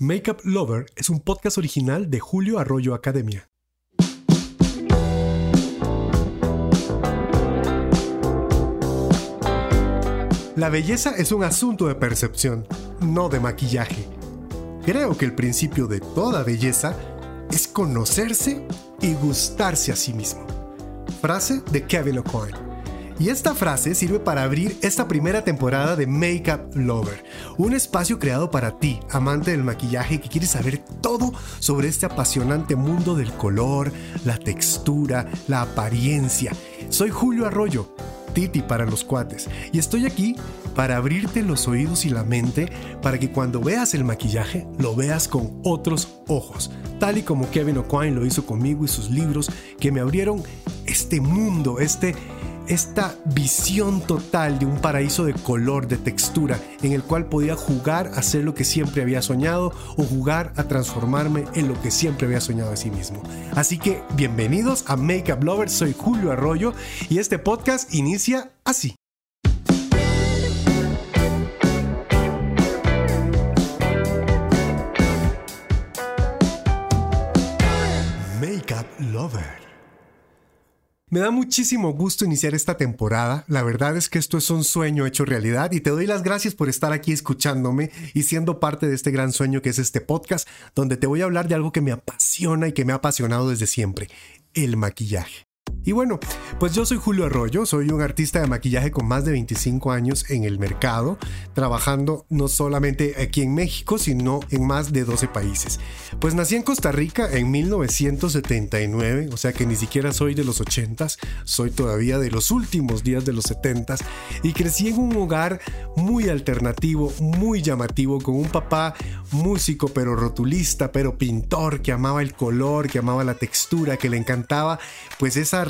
Makeup Lover es un podcast original de Julio Arroyo Academia. La belleza es un asunto de percepción, no de maquillaje. Creo que el principio de toda belleza es conocerse y gustarse a sí mismo. Frase de Kevin O'Coin. Y esta frase sirve para abrir esta primera temporada de Makeup Lover, un espacio creado para ti, amante del maquillaje que quieres saber todo sobre este apasionante mundo del color, la textura, la apariencia. Soy Julio Arroyo, Titi para los cuates, y estoy aquí para abrirte los oídos y la mente para que cuando veas el maquillaje lo veas con otros ojos, tal y como Kevin O'Quine lo hizo conmigo y sus libros que me abrieron este mundo, este esta visión total de un paraíso de color, de textura, en el cual podía jugar a ser lo que siempre había soñado o jugar a transformarme en lo que siempre había soñado a sí mismo. Así que bienvenidos a Makeup Lovers, soy Julio Arroyo y este podcast inicia así. Makeup Lover. Me da muchísimo gusto iniciar esta temporada. La verdad es que esto es un sueño hecho realidad y te doy las gracias por estar aquí escuchándome y siendo parte de este gran sueño que es este podcast, donde te voy a hablar de algo que me apasiona y que me ha apasionado desde siempre, el maquillaje. Y bueno, pues yo soy Julio Arroyo, soy un artista de maquillaje con más de 25 años en el mercado, trabajando no solamente aquí en México, sino en más de 12 países. Pues nací en Costa Rica en 1979, o sea que ni siquiera soy de los 80s, soy todavía de los últimos días de los 70s, y crecí en un hogar muy alternativo, muy llamativo, con un papá músico, pero rotulista, pero pintor, que amaba el color, que amaba la textura, que le encantaba pues esa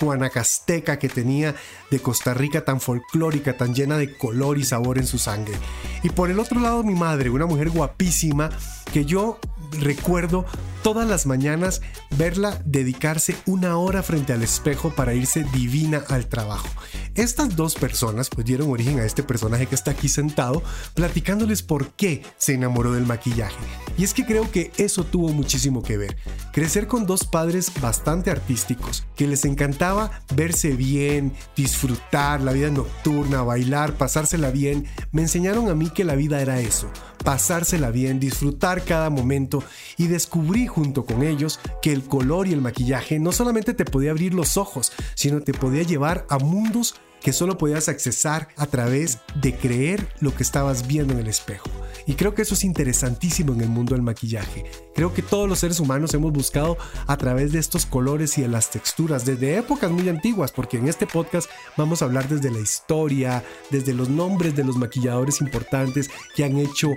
guanacasteca que tenía de Costa Rica tan folclórica, tan llena de color y sabor en su sangre. Y por el otro lado mi madre, una mujer guapísima que yo recuerdo todas las mañanas verla dedicarse una hora frente al espejo para irse divina al trabajo. Estas dos personas pues dieron origen a este personaje que está aquí sentado platicándoles por qué se enamoró del maquillaje. Y es que creo que eso tuvo muchísimo que ver. Crecer con dos padres bastante artísticos, que les encantaba verse bien, disfrutar la vida nocturna, bailar, pasársela bien, me enseñaron a mí que la vida era eso, pasársela bien, disfrutar cada momento. Y descubrí junto con ellos que el color y el maquillaje no solamente te podía abrir los ojos, sino te podía llevar a mundos que solo podías accesar a través de creer lo que estabas viendo en el espejo. Y creo que eso es interesantísimo en el mundo del maquillaje. Creo que todos los seres humanos hemos buscado a través de estos colores y de las texturas desde épocas muy antiguas, porque en este podcast vamos a hablar desde la historia, desde los nombres de los maquilladores importantes que han hecho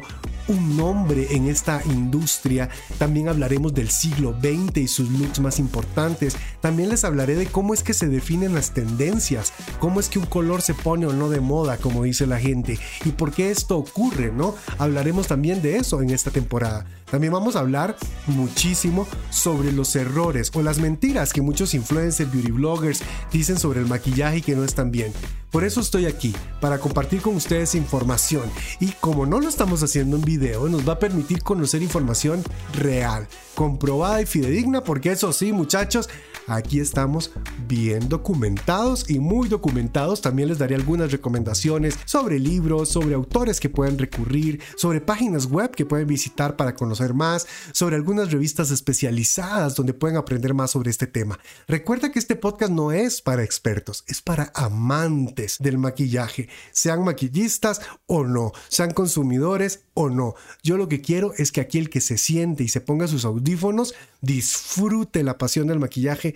un nombre en esta industria. También hablaremos del siglo XX y sus looks más importantes. También les hablaré de cómo es que se definen las tendencias, cómo es que un color se pone o no de moda, como dice la gente, y por qué esto ocurre, ¿no? Hablaremos también de eso en esta temporada. También vamos a hablar muchísimo sobre los errores o las mentiras que muchos influencers, beauty bloggers dicen sobre el maquillaje y que no están bien. Por eso estoy aquí, para compartir con ustedes información. Y como no lo estamos haciendo en video, nos va a permitir conocer información real, comprobada y fidedigna, porque eso sí, muchachos, aquí estamos bien documentados y muy documentados. También les daré algunas recomendaciones sobre libros, sobre autores que pueden recurrir, sobre páginas web que pueden visitar para conocer más, sobre algunas revistas especializadas donde pueden aprender más sobre este tema. Recuerda que este podcast no es para expertos, es para amantes del maquillaje, sean maquillistas o no, sean consumidores o no. Yo lo que quiero es que aquel que se siente y se ponga sus audífonos disfrute la pasión del maquillaje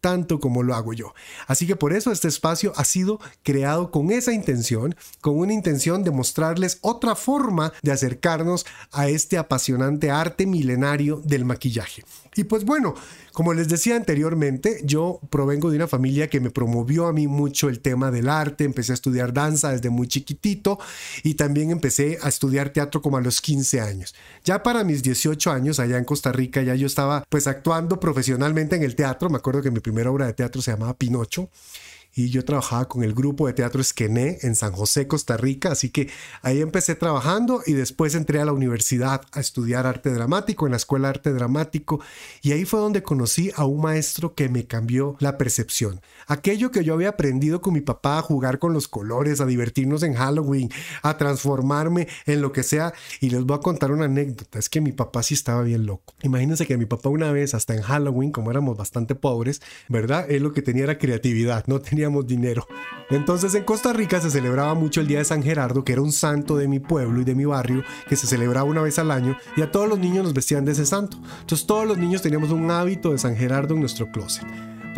tanto como lo hago yo. Así que por eso este espacio ha sido creado con esa intención, con una intención de mostrarles otra forma de acercarnos a este apasionante arte milenario del maquillaje. Y pues bueno, como les decía anteriormente, yo provengo de una familia que me promovió a mí mucho el tema del arte, empecé a estudiar danza desde muy chiquitito y también empecé a estudiar teatro como a los 15 años. Ya para mis 18 años allá en Costa Rica ya yo estaba pues actuando profesionalmente en el teatro, me acuerdo que mi primera obra de teatro se llamaba Pinocho y yo trabajaba con el grupo de teatro Esquené en San José, Costa Rica, así que ahí empecé trabajando y después entré a la universidad a estudiar arte dramático en la Escuela Arte Dramático y ahí fue donde conocí a un maestro que me cambió la percepción. Aquello que yo había aprendido con mi papá a jugar con los colores, a divertirnos en Halloween, a transformarme en lo que sea y les voy a contar una anécdota, es que mi papá sí estaba bien loco. Imagínense que mi papá una vez hasta en Halloween, como éramos bastante pobres, ¿verdad? Él lo que tenía era creatividad, no dinero. Entonces en Costa Rica se celebraba mucho el Día de San Gerardo, que era un santo de mi pueblo y de mi barrio, que se celebraba una vez al año, y a todos los niños nos vestían de ese santo. Entonces todos los niños teníamos un hábito de San Gerardo en nuestro closet.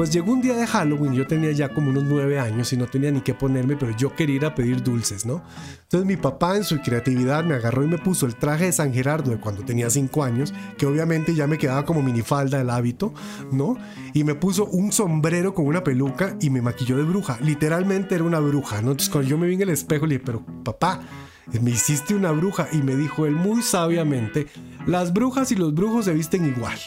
Pues llegó un día de Halloween, yo tenía ya como unos nueve años y no tenía ni qué ponerme, pero yo quería ir a pedir dulces, ¿no? Entonces mi papá en su creatividad me agarró y me puso el traje de San Gerardo de cuando tenía cinco años, que obviamente ya me quedaba como minifalda el hábito, ¿no? Y me puso un sombrero con una peluca y me maquilló de bruja. Literalmente era una bruja, ¿no? Entonces cuando yo me vi en el espejo le dije, pero papá, me hiciste una bruja y me dijo él muy sabiamente, las brujas y los brujos se visten igual.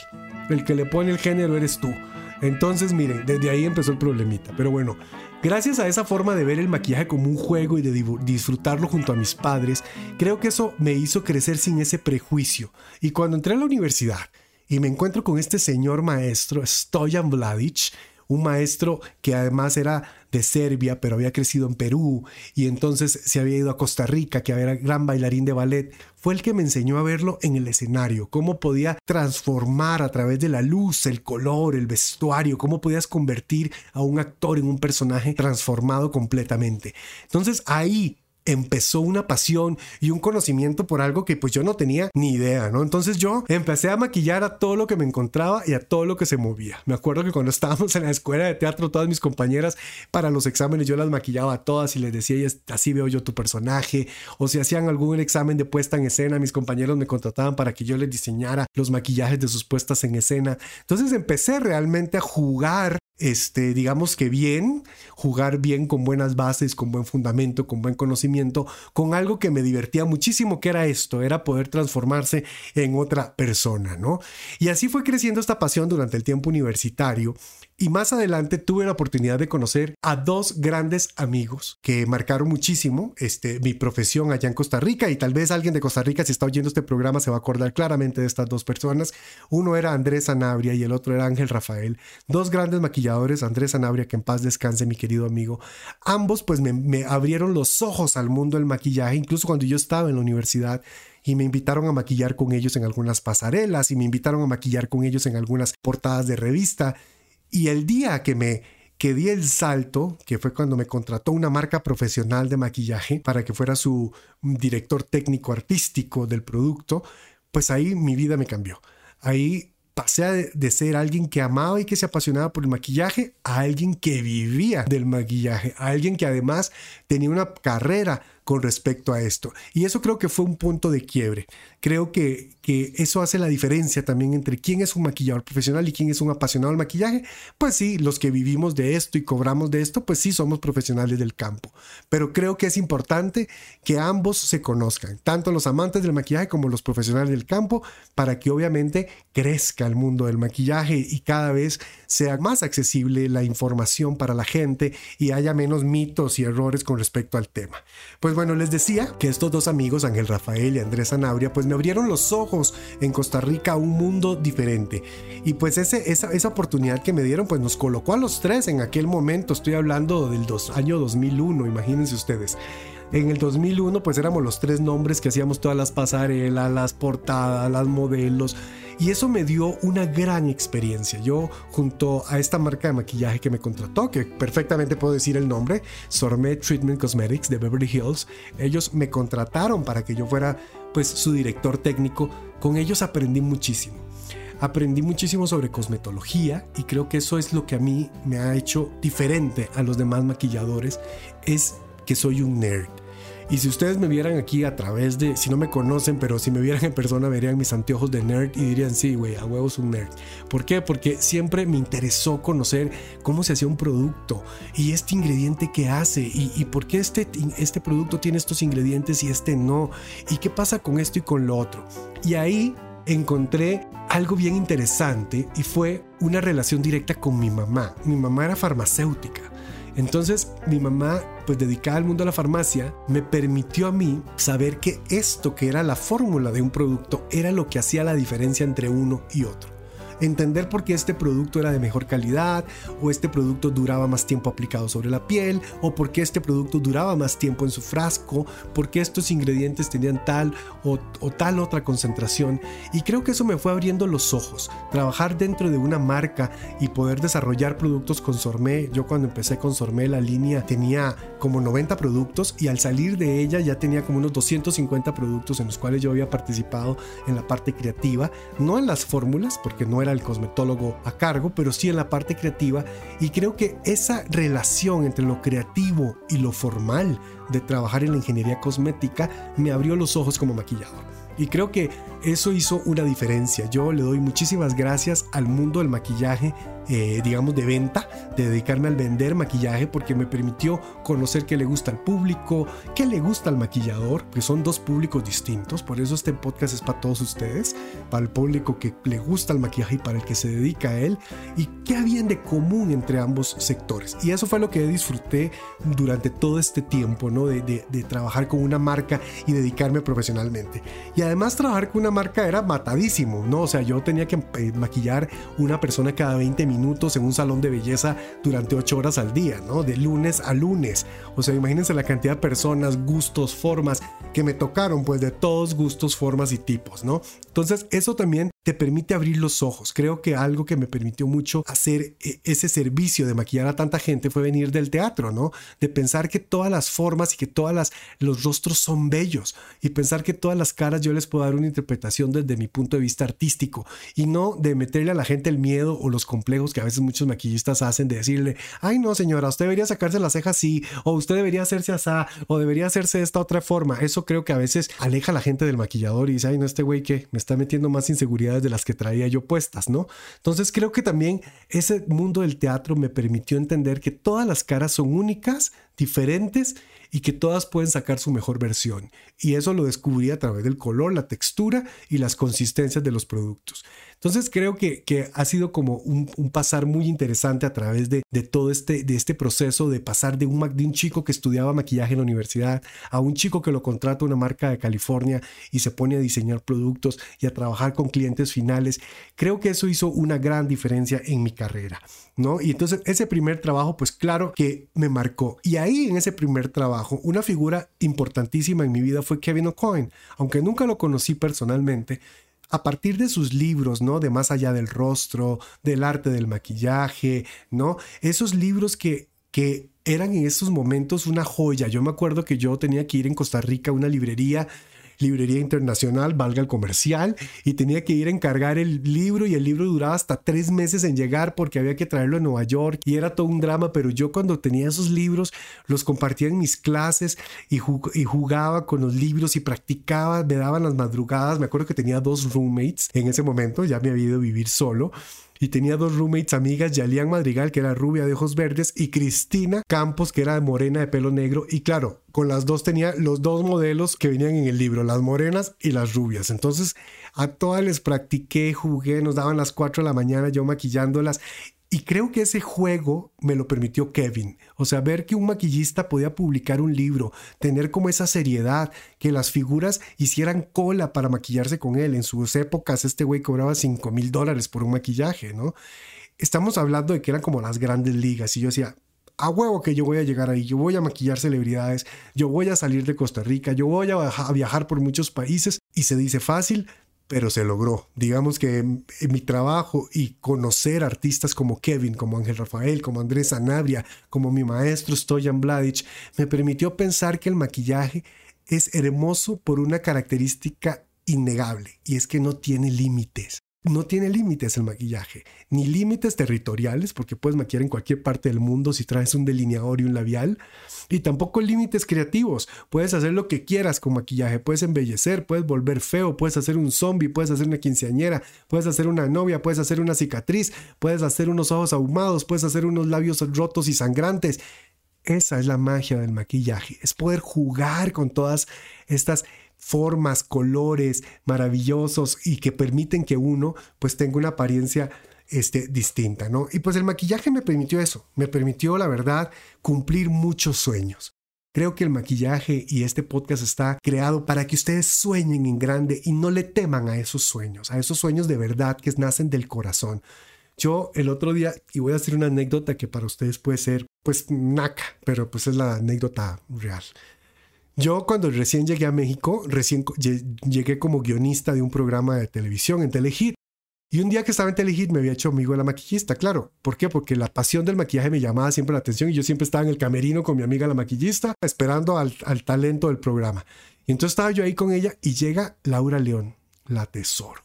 El que le pone el género eres tú. Entonces, miren, desde ahí empezó el problemita. Pero bueno, gracias a esa forma de ver el maquillaje como un juego y de disfrutarlo junto a mis padres, creo que eso me hizo crecer sin ese prejuicio. Y cuando entré a la universidad y me encuentro con este señor maestro, Stojan Vladic, un maestro que además era de Serbia, pero había crecido en Perú y entonces se había ido a Costa Rica, que era gran bailarín de ballet, fue el que me enseñó a verlo en el escenario, cómo podía transformar a través de la luz, el color, el vestuario, cómo podías convertir a un actor en un personaje transformado completamente. Entonces ahí empezó una pasión y un conocimiento por algo que pues yo no tenía ni idea, ¿no? Entonces yo empecé a maquillar a todo lo que me encontraba y a todo lo que se movía. Me acuerdo que cuando estábamos en la escuela de teatro, todas mis compañeras para los exámenes yo las maquillaba a todas y les decía, así veo yo tu personaje, o si hacían algún examen de puesta en escena, mis compañeros me contrataban para que yo les diseñara los maquillajes de sus puestas en escena. Entonces empecé realmente a jugar este, digamos que bien, jugar bien con buenas bases, con buen fundamento, con buen conocimiento, con algo que me divertía muchísimo, que era esto, era poder transformarse en otra persona, ¿no? Y así fue creciendo esta pasión durante el tiempo universitario y más adelante tuve la oportunidad de conocer a dos grandes amigos que marcaron muchísimo este, mi profesión allá en Costa Rica y tal vez alguien de Costa Rica si está oyendo este programa se va a acordar claramente de estas dos personas. Uno era Andrés Anabria y el otro era Ángel Rafael. Dos grandes maquilladores, Andrés Anabria, que en paz descanse mi querido amigo. Ambos pues me abrieron los ojos al mundo del maquillaje, incluso cuando yo estaba en la universidad y me invitaron a maquillar con ellos en algunas pasarelas y me invitaron a maquillar con ellos en algunas portadas de revista y el día que me que di el salto, que fue cuando me contrató una marca profesional de maquillaje para que fuera su director técnico artístico del producto, pues ahí mi vida me cambió. Ahí pasé de ser alguien que amaba y que se apasionaba por el maquillaje a alguien que vivía del maquillaje, a alguien que además tenía una carrera con respecto a esto. Y eso creo que fue un punto de quiebre. Creo que, que eso hace la diferencia también entre quién es un maquillador profesional y quién es un apasionado del maquillaje. Pues sí, los que vivimos de esto y cobramos de esto, pues sí somos profesionales del campo. Pero creo que es importante que ambos se conozcan, tanto los amantes del maquillaje como los profesionales del campo, para que obviamente crezca el mundo del maquillaje y cada vez sea más accesible la información para la gente y haya menos mitos y errores con respecto al tema. Pues pues bueno, les decía que estos dos amigos, Ángel Rafael y Andrés Anabria, pues me abrieron los ojos en Costa Rica a un mundo diferente. Y pues esa, esa oportunidad que me dieron, pues nos colocó a los tres en aquel momento. Estoy hablando del año 2001, imagínense ustedes. En el 2001 pues éramos los tres nombres que hacíamos todas las pasarelas, las portadas, las modelos y eso me dio una gran experiencia. Yo junto a esta marca de maquillaje que me contrató, que perfectamente puedo decir el nombre, Sormet Treatment Cosmetics de Beverly Hills, ellos me contrataron para que yo fuera pues su director técnico. Con ellos aprendí muchísimo. Aprendí muchísimo sobre cosmetología y creo que eso es lo que a mí me ha hecho diferente a los demás maquilladores, es que soy un nerd. Y si ustedes me vieran aquí a través de, si no me conocen, pero si me vieran en persona, verían mis anteojos de nerd y dirían, sí, güey, a huevos un nerd. ¿Por qué? Porque siempre me interesó conocer cómo se hacía un producto y este ingrediente que hace y, y por qué este, este producto tiene estos ingredientes y este no. Y qué pasa con esto y con lo otro. Y ahí encontré algo bien interesante y fue una relación directa con mi mamá. Mi mamá era farmacéutica Entonces mi mamá, pues dedicada al mundo de la farmacia, me permitió a mí saber que esto que era la fórmula de un producto era lo que hacía la diferencia entre uno y otro entender por qué este producto era de mejor calidad o este producto duraba más tiempo aplicado sobre la piel o por qué este producto duraba más tiempo en su frasco, por qué estos ingredientes tenían tal o, tal otra concentración. Y creo que eso me fue abriendo los ojos. Trabajar dentro de una marca y poder desarrollar productos con Sormé. Yo cuando empecé con Sormé la línea tenía como 90 productos y al salir de ella ya tenía como unos 250 productos en los cuales yo había participado en la parte creativa, no en las fórmulas porque no era el cosmetólogo a cargo, pero sí en la parte creativa y creo que esa relación entre lo creativo y lo formal de trabajar en la ingeniería cosmética me abrió los ojos como maquillador. Y creo que eso hizo una diferencia. Yo le doy muchísimas gracias al mundo del maquillaje eh, digamos, de venta, de dedicarme al vender maquillaje, porque me permitió conocer qué le gusta al público, qué le gusta al maquillador, que son dos públicos distintos. Por eso este podcast es para todos ustedes, para el público que le gusta el maquillaje y para el que se dedica a él, y qué habían de común entre ambos sectores. Y eso fue lo que disfruté durante todo este tiempo, ¿no? De, de trabajar con una marca y dedicarme profesionalmente. Y además trabajar con una marca era matadísimo, ¿no? O sea, yo tenía que eh, maquillar una persona cada 20 minutos minutos en un salón de belleza durante 8 horas al día, ¿no? De lunes a lunes. O sea, imagínense la cantidad de personas, gustos, formas que me tocaron, pues de todos gustos, formas y tipos, ¿no? Entonces, eso también te permite abrir los ojos. Creo que algo que me permitió mucho hacer eh, ese servicio de maquillar a tanta gente fue venir del teatro, ¿no? De pensar que todas las formas y que todas los rostros son bellos y pensar que todas las caras yo les puedo dar una interpretación desde mi punto de vista artístico y no de meterle a la gente el miedo o los complejos que a veces muchos maquillistas hacen de decirle, "Ay, no, señora, usted debería sacarse las cejas así o usted debería hacerse así o debería hacerse de esta otra forma." Eso creo que a veces aleja a la gente del maquillador y dice, "Ay, no, este güey que me está metiendo más inseguridad de las que traía yo puestas, ¿no? Entonces creo que también ese mundo del teatro me permitió entender que todas las caras son únicas, diferentes y que todas pueden sacar su mejor versión. Y eso lo descubrí a través del color, la textura y las consistencias de los productos. Entonces creo que, que ha sido como un, pasar muy interesante a través de, de, todo este, de este proceso de pasar de un, de un chico que estudiaba maquillaje en la universidad a un chico que lo contrata una marca de California y se pone a diseñar productos y a trabajar con clientes finales. Creo que eso hizo una gran diferencia en mi carrera, ¿no? Y entonces ese primer trabajo, pues claro que me marcó. Y ahí en ese primer trabajo, una figura importantísima en mi vida fue Kevin O'Coin. Aunque nunca lo conocí personalmente, a partir de sus libros, ¿no? De más allá del rostro, del arte del maquillaje, ¿no? Esos libros que, que eran en esos momentos una joya. Yo me acuerdo que yo tenía que ir en Costa Rica a una librería librería internacional, valga el comercial, y tenía que ir a encargar el libro y el libro duraba hasta tres meses en llegar porque había que traerlo a Nueva York y era todo un drama, pero yo cuando tenía esos libros los compartía en mis clases y, jugaba con los libros y practicaba, me daban las madrugadas, me acuerdo que tenía dos roommates en ese momento, ya me había ido a vivir solo y tenía dos roommates amigas, Yalian Madrigal, que era rubia de ojos verdes, y Cristina Campos, que era morena de pelo negro. Y claro, con las dos tenía los dos modelos que venían en el libro, las morenas y las rubias. Entonces a todas les practiqué, jugué, nos daban las 4 de la mañana yo maquillándolas y creo que ese juego me lo permitió Kevin. O sea, ver que un maquillista podía publicar un libro, tener como esa seriedad, que las figuras hicieran cola para maquillarse con él. En sus épocas este güey cobraba 5 mil dólares por un maquillaje, ¿no? Estamos hablando de que eran como las grandes ligas y yo decía, a huevo que yo voy a llegar ahí, yo voy a maquillar celebridades, yo voy a salir de Costa Rica, yo voy a viajar por muchos países y se dice fácil, pero se logró. Digamos que mi trabajo y conocer artistas como Kevin, como Ángel Rafael, como Andrés Sanabria, como mi maestro Stoyan Bladic, me permitió pensar que el maquillaje es hermoso por una característica innegable y es que no tiene límites no tiene límites el maquillaje, ni límites territoriales, porque puedes maquillar en cualquier parte del mundo si traes un delineador y un labial, y tampoco límites creativos. Puedes hacer lo que quieras con maquillaje, puedes embellecer, puedes volver feo, puedes hacer un zombie, puedes hacer una quinceañera, puedes hacer una novia, puedes hacer una cicatriz, puedes hacer unos ojos ahumados, puedes hacer unos labios rotos y sangrantes. Esa es la magia del maquillaje, es poder jugar con todas estas formas, colores maravillosos y que permiten que uno pues tenga una apariencia este, distinta, ¿no? Y pues el maquillaje me permitió eso, me permitió, la verdad, cumplir muchos sueños. Creo que el maquillaje y este podcast está creado para que ustedes sueñen en grande y no le teman a esos sueños, a esos sueños de verdad que nacen del corazón. Yo el otro día, y voy a hacer una anécdota que para ustedes puede ser pues naca, pero pues es la anécdota real. Yo cuando recién llegué a México, recién llegué como guionista de un programa de televisión en Telehit. Y un día que estaba en Telehit me había hecho amigo de la maquillista, claro. ¿Por qué? Porque la pasión del maquillaje me llamaba siempre la atención y yo siempre estaba en el camerino con mi amiga la maquillista, esperando al, al talento del programa. Y entonces estaba yo ahí con ella y llega Laura León, la tesoro.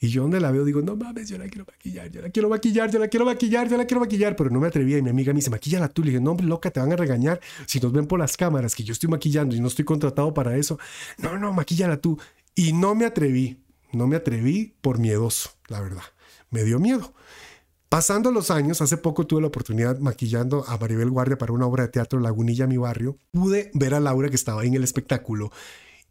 Y yo donde la veo digo, no mames, yo la quiero maquillar, yo la quiero maquillar, yo la quiero maquillar, yo la quiero maquillar, pero no me atrevía y mi amiga me dice, maquillala tú. Le dije, no, loca, te van a regañar si nos ven por las cámaras que yo estoy maquillando y no estoy contratado para eso. No, no, maquillala tú. Y no me atreví, no me atreví por miedoso, la verdad me dio miedo. Pasando los años, hace poco tuve la oportunidad maquillando a Maribel Guardia para una obra de teatro Lagunilla, mi barrio. Pude ver a Laura que estaba ahí en el espectáculo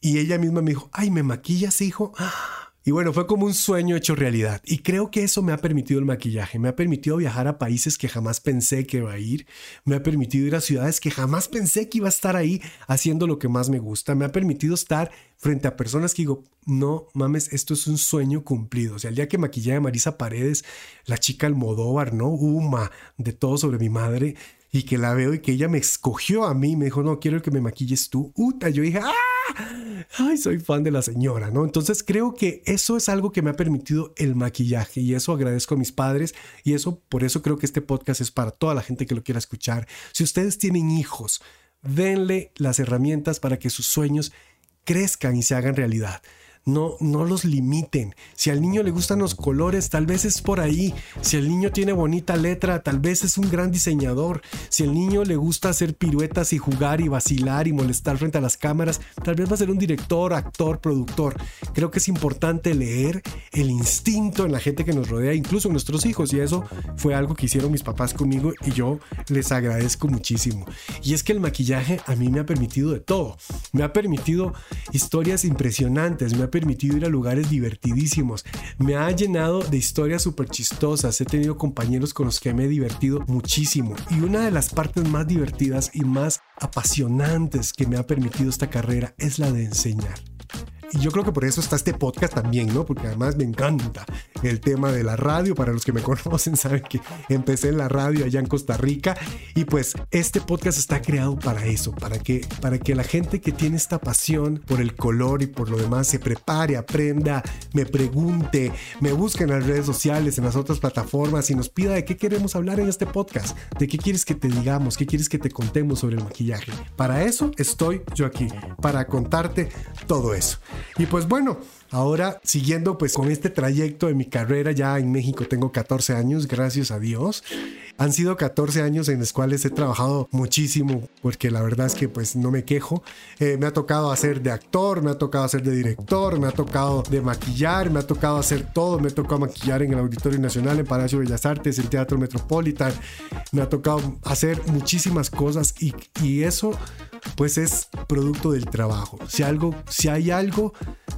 y ella misma me dijo, ay, ¿me maquillas, hijo? ¡Ah! Y bueno, fue como un sueño hecho realidad. Y creo que eso me ha permitido el maquillaje. Me ha permitido viajar a países que jamás pensé que iba a ir. Me ha permitido ir a ciudades que jamás pensé que iba a estar ahí haciendo lo que más me gusta. Me ha permitido estar frente a personas que digo, no mames, esto es un sueño cumplido. O sea, el día que maquillé a Marisa Paredes, la chica Almodóvar, ¿no? Uma, de todo sobre mi madre y que la veo y que ella me escogió a mí, me dijo, no, quiero que me maquilles tú. Uta, yo dije, ¡ah! Ay, soy fan de la señora, ¿no? Entonces creo que eso es algo que me ha permitido el maquillaje y eso agradezco a mis padres y eso, por eso creo que este podcast es para toda la gente que lo quiera escuchar. Si ustedes tienen hijos, denle las herramientas para que sus sueños crezcan y se hagan realidad no, no los limiten. Si al niño le gustan los colores, tal vez es por ahí. Si el niño tiene bonita letra, tal vez es un gran diseñador. Si el niño le gusta hacer piruetas y jugar y vacilar y molestar frente a las cámaras, tal vez va a ser un director, actor, productor. Creo que es importante leer el instinto en la gente que nos rodea, incluso en nuestros hijos. Y eso fue algo que hicieron mis papás conmigo y yo les agradezco muchísimo. Y es que el maquillaje a mí me ha permitido de todo. Me ha permitido historias impresionantes, me ha permitido ir a lugares divertidísimos, me ha llenado de historias súper chistosas, he tenido compañeros con los que me he divertido muchísimo. Y una de las partes más divertidas y más apasionantes que me ha permitido esta carrera es la de enseñar. Y yo creo que por eso está este podcast también, ¿no? Porque además me encanta el tema de la radio. Para los que me conocen, saben que empecé en la radio allá en Costa Rica. Y pues este podcast está creado para eso, para que, para que la gente que tiene esta pasión por el color y por lo demás se prepare, aprenda, me pregunte, me busque en las redes sociales, en las otras plataformas y nos pida de qué queremos hablar en este podcast, de qué quieres que te digamos, qué quieres que te contemos sobre el maquillaje. Para eso estoy yo aquí, para contarte todo eso. Y pues bueno, ahora siguiendo pues con este trayecto de mi carrera ya en México tengo 14 años, gracias a Dios. Han sido 14 años en los cuales he trabajado muchísimo, porque la verdad es que pues no me quejo. Eh, me ha tocado hacer de actor, me ha tocado hacer de director, me ha tocado de maquillar, me ha tocado hacer todo. Me ha tocado maquillar en el Auditorio Nacional, en Palacio de Bellas Artes, el Teatro Metropolitan. Me ha tocado hacer muchísimas cosas y, y eso pues es producto del trabajo. Si, algo, si hay algo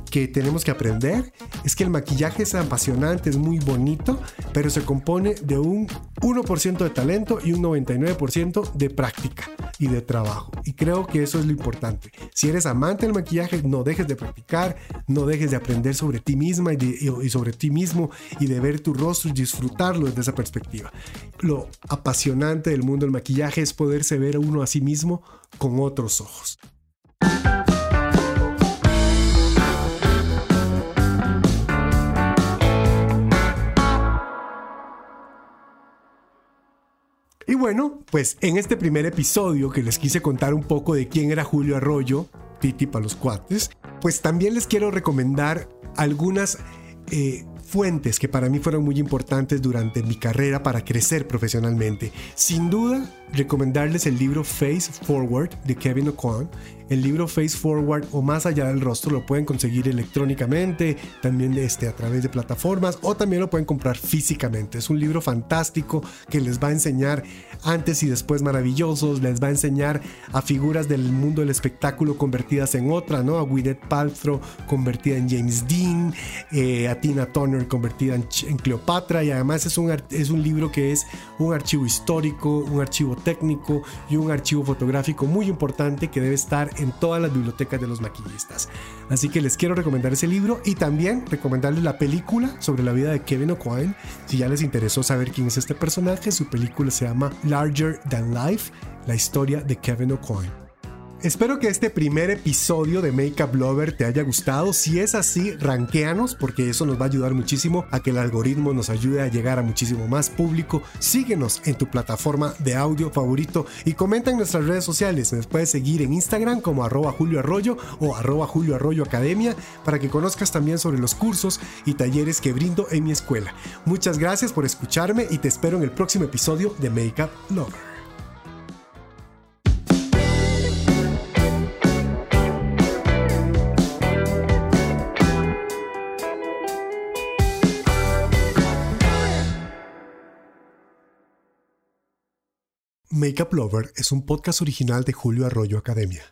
que tenemos que aprender es que el maquillaje es apasionante, es muy bonito, pero se compone de un 1% de talento y un 99% de práctica y de trabajo. Y creo que eso es lo importante. Si eres amante del maquillaje, no dejes de practicar, no dejes de aprender sobre ti misma y, sobre ti mismo y de ver tu rostro y disfrutarlo desde esa perspectiva. Lo apasionante del mundo del maquillaje es poderse ver a uno a sí mismo con otros ojos. Bueno, pues en este primer episodio que les quise contar un poco de quién era Julio Arroyo, Titi para los cuates, pues también les quiero recomendar algunas eh, fuentes que para mí fueron muy importantes durante mi carrera para crecer profesionalmente. Sin duda, recomendarles el libro Face Forward de Kevin O'Connor. el libro Face Forward o Más allá del rostro lo pueden conseguir electrónicamente, también este, a través de plataformas o también lo pueden comprar físicamente. Es un libro fantástico que les va a enseñar antes y después maravillosos, les va a enseñar a figuras del mundo del espectáculo convertidas en otra, ¿no? A Gwyneth Paltrow convertida en James Dean, eh, a Tina Turner convertida en, en, Cleopatra y además es un, es un libro que es un archivo histórico, un archivo técnico y un archivo fotográfico muy importante que debe estar en todas las bibliotecas de los maquillistas. Así que les quiero recomendar ese libro y también recomendarles la película sobre la vida de Kevin O'Coin. Si ya les interesó saber quién es este personaje, su película se llama Larger Than Life, la historia de Kevin O'Coin. Espero que este primer episodio de Makeup Lover te haya gustado. Si es así, ranqueanos porque eso nos va a ayudar muchísimo a que el algoritmo nos ayude a llegar a muchísimo más público. Síguenos en tu plataforma de audio favorito y comenta en nuestras redes sociales. Me puedes seguir en Instagram como arroba Julio Arroyo o arroba Julio Arroyo Academia para que conozcas también sobre los cursos y talleres que brindo en mi escuela. Muchas gracias por escucharme y te espero en el próximo episodio de Makeup Lover. Makeup Lover es un podcast original de Julio Arroyo Academia.